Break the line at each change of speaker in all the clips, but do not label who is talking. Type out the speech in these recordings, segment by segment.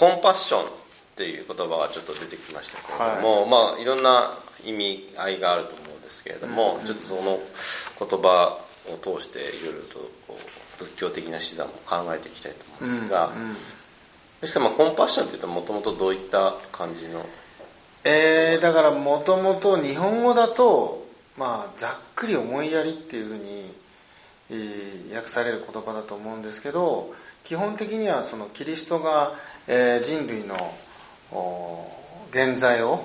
コンパッションっていう言葉がちょっと出てきましたけれども、はい、まあいろんな意味合いがあると思うんですけれども、うん、ちょっとその言葉を通していろいろと仏教的な視座も考えていきたいと思うんですが、うんうん、そしてまあコンパッションっていうともともとどういった感じの？
えー、だからもともと日本語だと、まあ、ざっくり思いやりっていうふうに、えー、訳される言葉だと思うんですけど基本的にはそのキリストが、えー、人類の現在を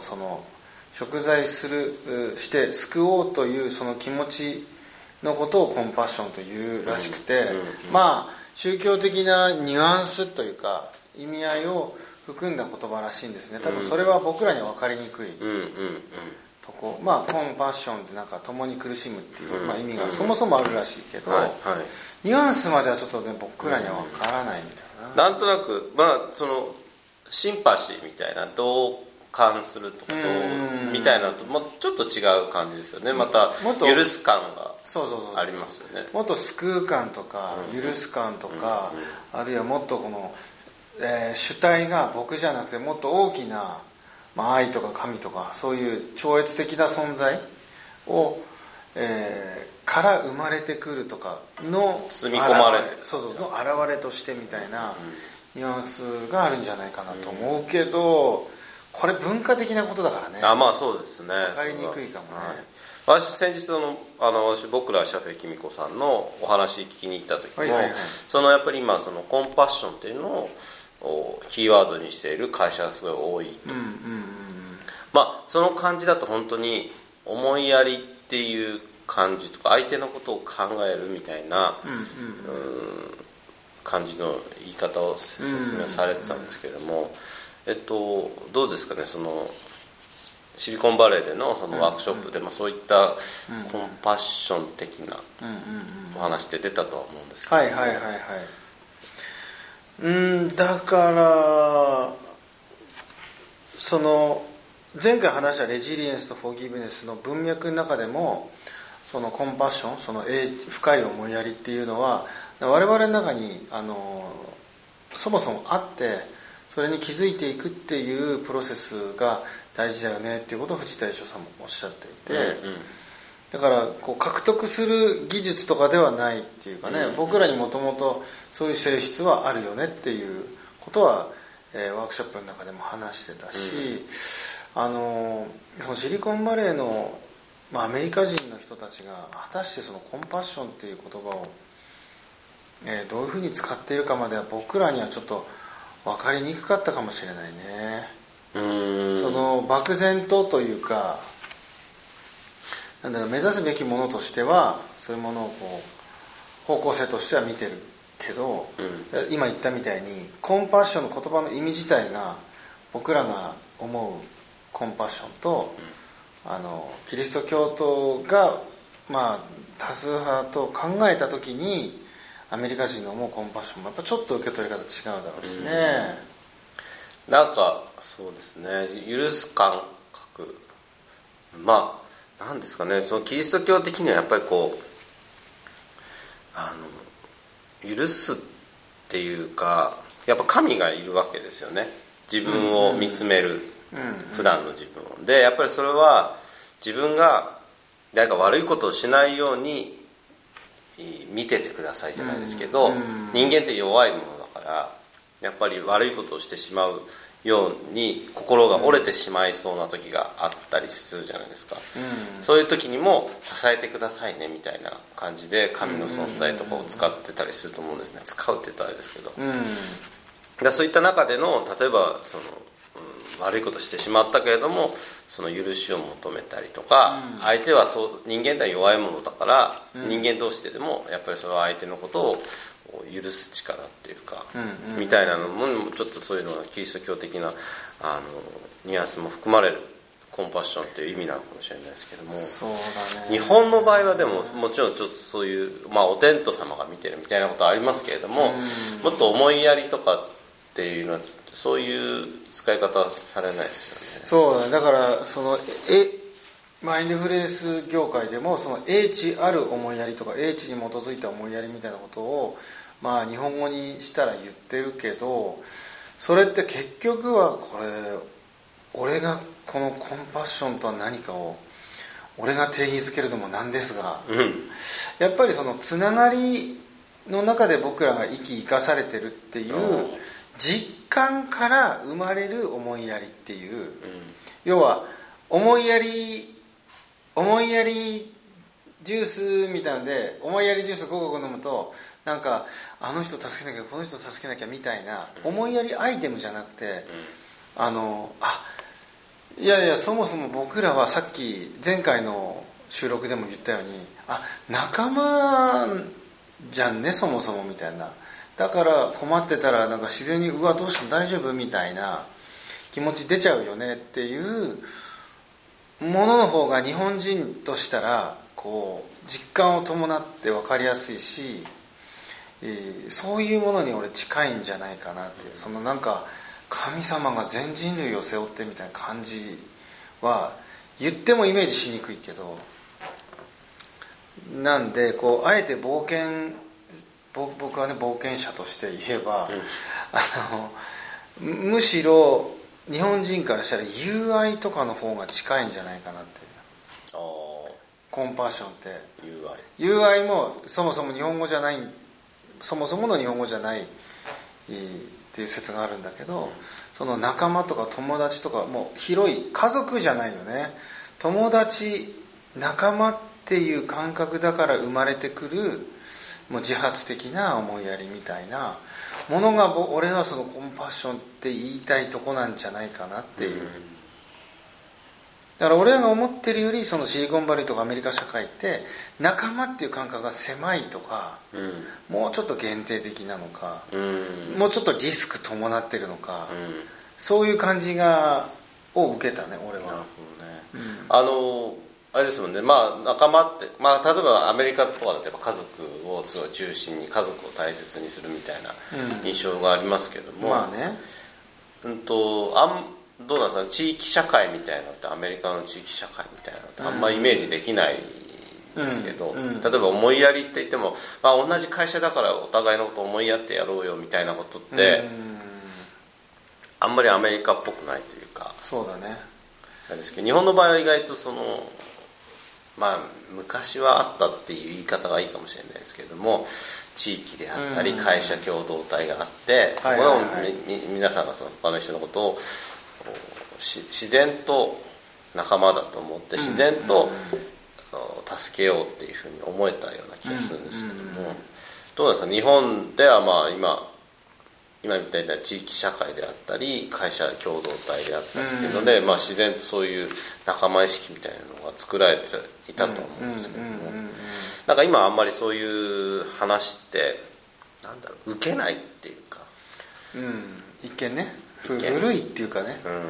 その贖罪するして救おうというその気持ちのことをコンパッションというらしくて、まあ宗教的なニュアンスというか意味合いを含んだ言葉らしいんですね。多分それは僕らには分かりにくい。とこまあコンパッションってなんか共に苦しむっていう、まあ、意味がそもそもあるらしいけど、ニュアンスまではちょっとね僕らには分からないみたい
な、なんとなくまあそのシンパシーみたいな同感するとかみたいなともちょっと違う感じですよね。また許す感がありますよね。
もっと救う感とか許す感とか、あるいはもっとこの、えー、主体が僕じゃなくてもっと大きな、まあ、愛とか神とかそういう超越的な存在を、えー、から生まれてくるとかの
包み込まれて
そうそうの現れとしてみたいなニュアンスがあるんじゃないかなと思うけど、これ文化的なことだからね。
あまあそうですね。
分かりにくいかもね、
はい、私先日のあの私僕らシャフェキミコさんのお話聞きに行った時も、はいはいはい、そのやっぱり今そのコンパッションっていうのをキーワードにしている会社がすごい多いと、うんうんうん、まあその感じだと本当に思いやりっていう感じとか相手のことを考えるみたいな、うんうんうん、感じの言い方を説明されてたんですけれども、えっと、どうですかねそのシリコンバレーでのそのワークショップで、まあ、そういったコンパッション的なお話って出たとは思うんですけど、
はいはいはいはい。うんだからその前回話したレジリエンスとフォーギブネスの文脈の中でもそのコンパッションその深い思いやりっていうのは我々の中にあのそもそもあってそれに気づいていくっていうプロセスが大事だよねっていうことを藤田一生さんもおっしゃっていて、うんうん、だからこう獲得する技術とかではないっていうかね、うんうん、僕らにもともとそういう性質はあるよねっていうことは、えー、ワークショップの中でも話してたし、うん、あのそのシリコンバレーの、まあ、アメリカ人の人たちが果たしてそのコンパッションっていう言葉を、えー、どういうふうに使っているかまでは僕らにはちょっと分かりにくかったかもしれないね。その漠然とというかなんだろう目指すべきものとしてはそういうものをこう方向性としては見てるけど、うん、今言ったみたいにコンパッションの言葉の意味自体が僕らが思うコンパッションと、うん、あのキリスト教徒がまあ多数派と考えた時にアメリカ人の思うコンパッションもやっぱちょっと受け取り方違うだろうしね、
うん、なんかそうですね。許す感覚。まあなんですかね。そのキリスト教的にはやっぱりこうあの許すっていうかやっぱ神がいるわけですよね。自分を見つめる、うんうん、普段の自分を。でやっぱりそれは自分が誰か悪いことをしないように見ててくださいじゃないですけど、人間って弱いものだからやっぱり悪いことをしてしまうように心が折れてしまいそうな時があったりするじゃないですか、うん、そういう時にも支えてくださいねみたいな感じで神の存在とかを使ってたりすると思うんですね。使うって言ったらあれですけど、うん、だそういった中での例えばその悪いことしてしまったけれどもその許しを求めたりとか、うん、相手はそう人間って弱いものだから、うん、人間同士ででもやっぱりその相手のことを許す力っていうか、うんうん、みたいなのもちょっとそういうのがキリスト教的なあのニュアンスも含まれるコンパッションっていう意味なのかもしれないですけども。ね、日本の場合はでももちろんちょっとそういう、まあ、お天道様が見てるみたいなことはありますけれども、もっと思いやりとかっていうのはそういう使い方はされないですよね。
そうだからそのえマインドフルネス業界でもその英知ある思いやりとか英知に基づいた思いやりみたいなことをまあ日本語にしたら言ってるけどそれって結局はこれ俺がこのコンパッションとは何かを俺が定義づけるのもなんですが
うん。
やっぱりそのつながりの中で僕らが生き生かされてるっていう
うん
実感から生まれる思いやりっていう
うん。
要は思いやり思いやりジュースみたいので思いやりジュース5個飲むとなんかあの人助けなきゃこの人助けなきゃみたいな思いやりアイテムじゃなくてあのあいやいやそもそも僕らはさっき前回の収録でも言ったようにあ仲間じゃんねそもそもみたいなだから困ってたらなんか自然にうわどうしても大丈夫みたいな気持ち出ちゃうよねっていうものの方が日本人としたらこう実感を伴って分かりやすいし、えーそういうものに俺近いんじゃないかなっていうそのなんか神様が全人類を背負ってみたいな感じは言ってもイメージしにくいけどなんでこうあえて冒険僕はね冒険者として言えば、あのむむしろ日本人からしたら友愛とかの方が近いんじゃないかなってコンパッションって。
あ UI
友愛もそもそも日本語じゃないそもそもの日本語じゃないえーっていう説があるんだけどその仲間とか友達とかもう広い家族じゃないよね。友達仲間っていう感覚だから生まれてくるもう自発的な思いやりみたいなものがぼ俺はそのコンパッションって言いたいとこなんじゃないかなっていう、だから俺らが思ってるよりそのシリコンバレーとかアメリカ社会って仲間っていう感覚が狭いとか
うん。
もうちょっと限定的なのか、
うん。
もうちょっとリスク伴ってるのか、
うん。
そういう感じがを受けたね俺
なるほど
は
ね、
うん。
あのあれですもんね。まあ仲間って、まあ、例えばアメリカとかだとやっぱ家族をすごい中心に家族を大切にするみたいな
うん。
印象がありますけども、
まあね。
うんとあんどうなんですかね。地域社会みたいなのってアメリカの地域社会みたいなのってあんまりイメージできないですけど、
うん。うん。
例えば思いやりって言っても、まあ、同じ会社だからお互いのこと思いやってやろうよみたいなことって、
うん。
あんまりアメリカっぽくないというか。
そうだね。
なんですけど日本の場合は意外とそのまあ昔はあったっていう言い方がいいかもしれないですけれども地域であったり
うん。
会社共同体があってそこ
はいはい。はい
のみみ皆さんがその他の人のことを自然と仲間だと思って自然とお助けようっていうふうに思えたような気がするんですけども。どうですか？日本ではまあ今今みたいな地域社会であったり会社共同体であったりっていうので、まあ、自然とそういう仲間意識みたいなのが作られていたと思うんですけども、
うんうんうんうん
なんか今あんまりそういう話ってなんだろう受けないっていうか、
うん。一見ね古いっていうかね。
うん、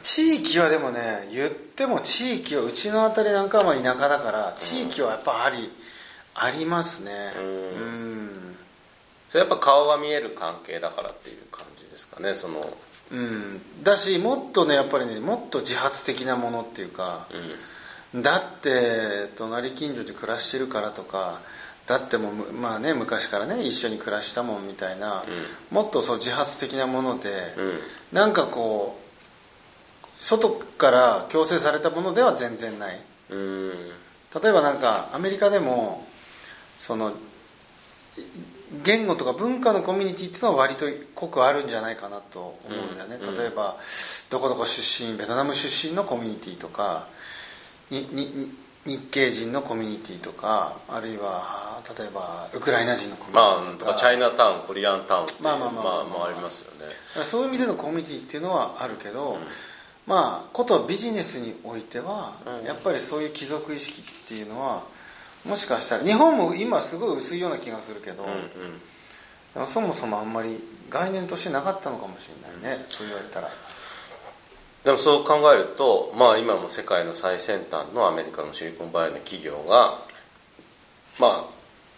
地域はでもね言っても地域はうちの辺りなんかはまあ田舎だから地域はやっぱあり、ありますね。
うん。
うん
それやっぱ顔が見える関係だからっていう感じですかねその、
うん。だしもっとねやっぱりねもっと自発的なものっていうか
うん。
だって隣近所で暮らしてるからとかだってもうむまあね昔からね一緒に暮らしたもんみたいな、もっとそう自発的なもので、
うん。
なんかこう外から強制されたものでは全然ない。
うん。
例えばなんかアメリカでもその言語とか文化のコミュニティっていうのは割と濃くあるんじゃないかなと思うんだよね、
うん
例えばどこどこ出身ベトナム出身のコミュニティとかににに日系人のコミュニティとかあるいは例えばウクライナ人のコミュ
まあ
ニティとか,、
とかチャイナタウンコリアンタウンって
まあまあまあまあ
まあ。ありますよね。
そういう意味でのコミュニティっていうのはあるけど、まあことビジネスにおいては、
うん。
やっぱりそういう貴族意識っていうのはもしかしたら日本も今すごい薄いような気がするけど、
うんうん。
そもそもあんまり概念としてなかったのかもしれないね、そう言われたら。
でもそう考えると、まあ、今も世界の最先端のアメリカのシリコンバレーの企業がまあ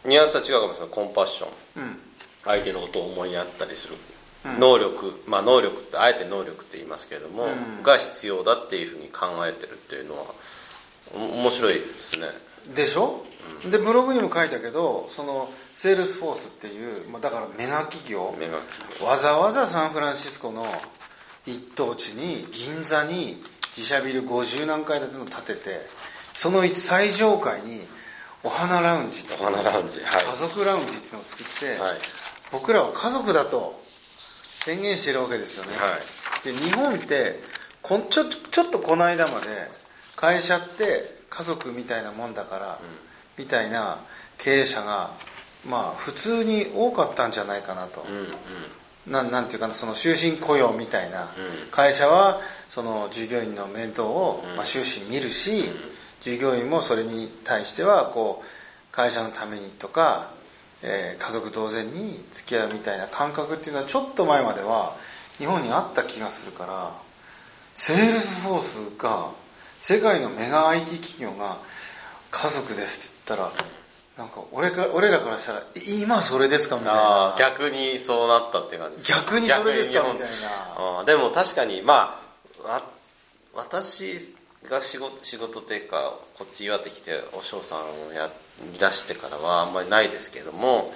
ニュアンスは違うかもしれない。コンパッション。
うん。
相手のことを思いやったりする、
うん。
能力まあ能力ってあえて能力って言いますけれども、
うん。
が必要だっていうふうに考えてるっていうのはお面白いですね
でしょ、でブログにも書いたけどそのセールスフォースっていう、まあ、だからメガ企業
メガ企業。
わざわざサンフランシスコの一等地に銀座に自社ビル50何階建ての建ててその最上階にオハナラウンジオ
ハナラウンジはい。
家族ラウンジっていうのを作って、
はい。
僕らは家族だと宣言してるわけですよね、
はい。
で日本ってこんちょちょっとこの間まで会社って家族みたいなもんだから、みたいな経営者がまあ普通に多かったんじゃないかなと、
うんうん。
なんなんていうかなその終身雇用みたいな、
うん。
会社はその従業員の面倒を、
うん。
まあ、終身見るし、従業員もそれに対してはこう会社のためにとか、えー家族同然に付き合うみたいな感覚っていうのはちょっと前までは日本にあった気がするからセールスフォースが世界のメガ IT 企業が家族ですって言ったらなんか俺か俺らからしたらえ今それですかみたい
あ
な。
あ逆にそうなったっていう感じです。
逆にそれですかみたいな。
でも確かにまあわ私が仕事仕事というかこっち岩手来て和尚さんをやり出してからはあんまりないですけども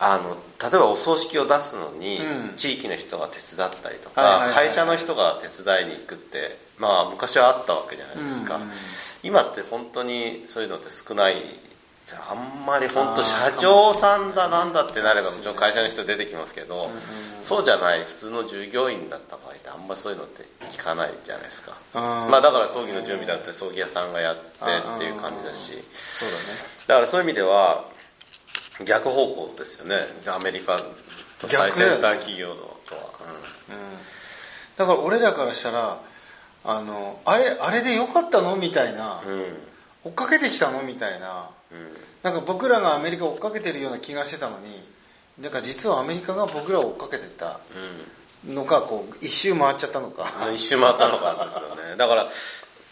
あの例えばお葬式を出すのに、
うん。
地域の人が手伝ったりとか、会社の人が手伝いに行くってまあ昔はあったわけじゃないですか、
うんうん
今って本当にそういうのって少ない。じゃああんまり本当社長さんだなんだってなればもちろん会社の人出てきますけど、
んうん
そうじゃない普通の従業員だった場合ってあんまりそういうのって聞かないじゃないですか。まあだから葬儀の準備だって葬儀屋さんがやってっていう感じだし。
そう
だからそういう意味では逆方向ですよね。アメリカと最先端企業のとは、
だね、うん、だから俺らからしたらあのあれあれでよかったのみたいな、
うん。うん
追っかけてきたのみたいな。
うん。
なんか僕らがアメリカを追っかけてるような気がしてたのになんか実はアメリカが僕らを追っかけてた。のかこう一周回っちゃったのか。
うん、一周回ったのかですよね。だから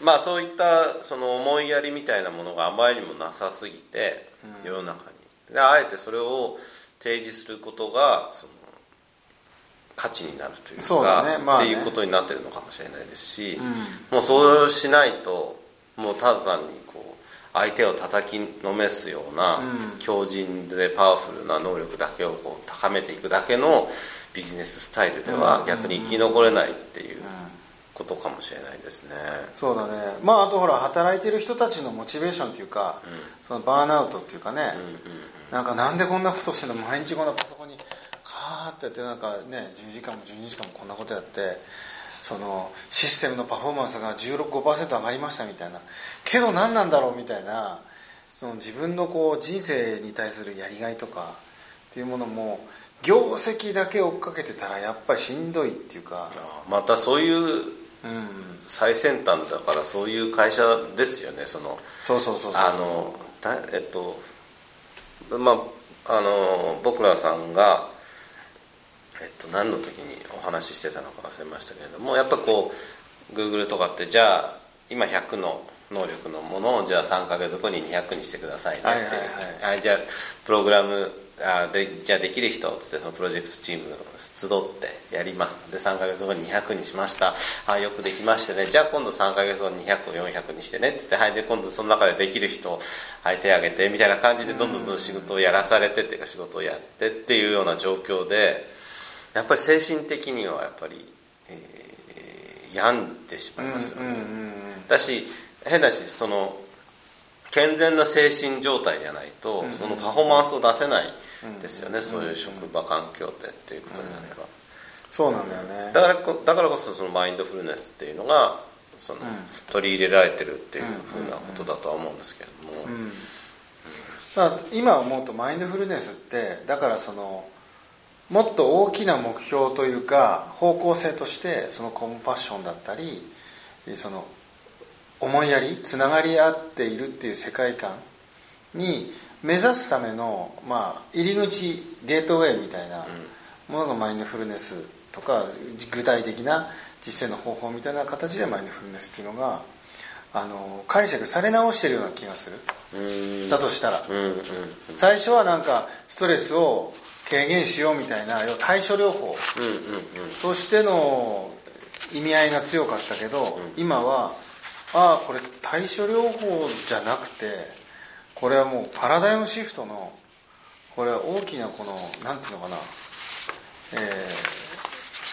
まあそういったその思いやりみたいなものがあまりにもなさすぎて、世の中に。であえてそれを提示することがその価値になるというか
そうだね。まあね。
っていうことになってるのかもしれないですし、
うん。
もうそうしないともうただ単にこう相手を叩きのめすような、
うん。
強靭でパワフルな能力だけをこう高めていくだけのビジネススタイルでは逆に生き残れないっていうことかもしれないですね。
そうだね。まああとほら働いてる人たちのモチベーションっていうか、そのバーンアウトっていうかね、
うんうん。
なんかなんでこんなことしてんの？毎日こんなパソコンにカーってやってなんかね10時間も12時間もこんなことやってそのシステムのパフォーマンスが16.5%上がりましたみたいな。けど何なんだろうみたいなその自分のこう人生に対するやりがいとかっていうものも業績だけ追っかけてたらやっぱりしんどいっていうか、
あまたそういう
うん、
最先端だからそういう会社ですよねその。
そうそうそうそう。
あのだえっとまああの僕らさんがえっと何の時にお話ししてたのか忘れましたけれどもやっぱこう Google とかってじゃあ今100の能力のものをじゃあ3ヶ月後に200にしてくださいねって、
はいはいはい
はい。じゃあプログラムあでじゃあできる人っつってそのプロジェクトチームを集ってやりますと。で3ヶ月後に200にしました。あよくできましてね。じゃあ今度3ヶ月後に200を400にしてねっつってはいで今度その中でできる人はい手挙げてみたいな感じでどんどんどん仕事をやらされてっていうか仕事をやってっていうような状況でやっぱり精神的にはやっぱり、えー病んでしまいますよね、だし変だしその健全な精神状態じゃないと、そのパフォーマンスを出せないですよね、そういう職場環境でっていうことになれば、
そうなんだよね。
だからこだからこそそのマインドフルネスっていうのがその、取り入れられてるっていうふうなことだとは思うんですけれども、
今思うとマインドフルネスってだからそのもっと大きな目標というか方向性としてそのコンパッションだったりその思いやりつながり合っているっていう世界観に目指すための、まあ、入り口ゲートウェイみたいなものがマインドフルネスとか具体的な実践の方法みたいな形でマインドフルネスっていうのがあの解釈され直してるような気がする。
うん。
だとしたら。
うんうん。
最初はなんかストレスを軽減しようみたいな要は対処療法。としての意味合いが強かったけど、今はああこれ対処療法じゃなくてこれはもうパラダイムシフトのこれは大きなこのなんていうのかな、えー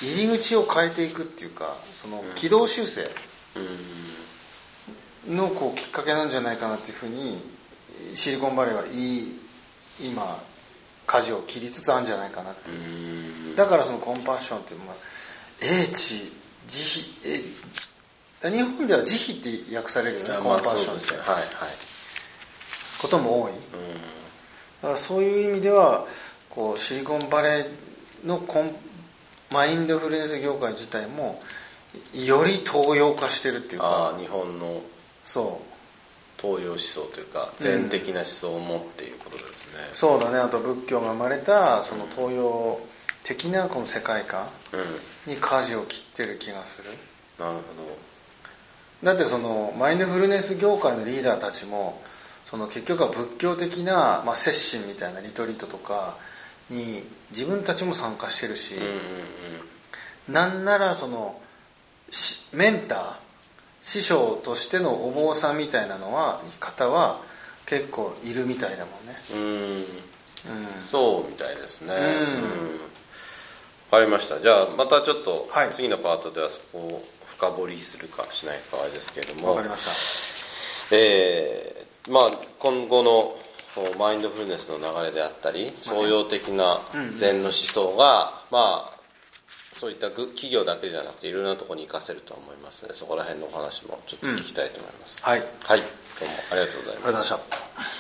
入り口を変えていくっていうかその軌道修正。のこうきっかけなんじゃないかなっていうふうにシリコンバレーはいい今舵を切りつつあるんじゃないかなっていう。だからそのコンパッションっていうのは英知慈悲え日本では慈悲って訳されるよねコンパッションって。
はいはい。
ことも多い。だからそういう意味ではこうシリコンバレーのコンマインドフルネス業界自体もより東洋化してるっていうか。
ああ日本の。
そう
東洋思想というか全的な思想を持っていうことですね、
そうだね。あと仏教が生まれたその東洋的なこの世界観
うん。
に舵を切ってる気がする。
なるほ
だってそのマインドフルネス業界のリーダーたちもその結局は仏教的な、まあ、接心みたいなリトリートとかに自分たちも参加してるし、
どうんうんうん。
なんならそのしメンター師匠としてのお坊さんみたいなのは方は結構いるみたいだもんね。
うん。
うん。
そうみたいですね。
うん。
うん。わかりました。じゃあまたちょっと
はい。
次のパートではそこを深掘りするかしないかはあれですけれども。
わかりました。
えーまあ今後のマインドフルネスの流れであったり創用的な禅の思想がまあそういったぐ企業だけじゃなくていろんなところに活かせるとは思いますのでそこら辺のお話もちょっと聞きたいと思います、
はい。あり
はい。どうもあり
がとうございました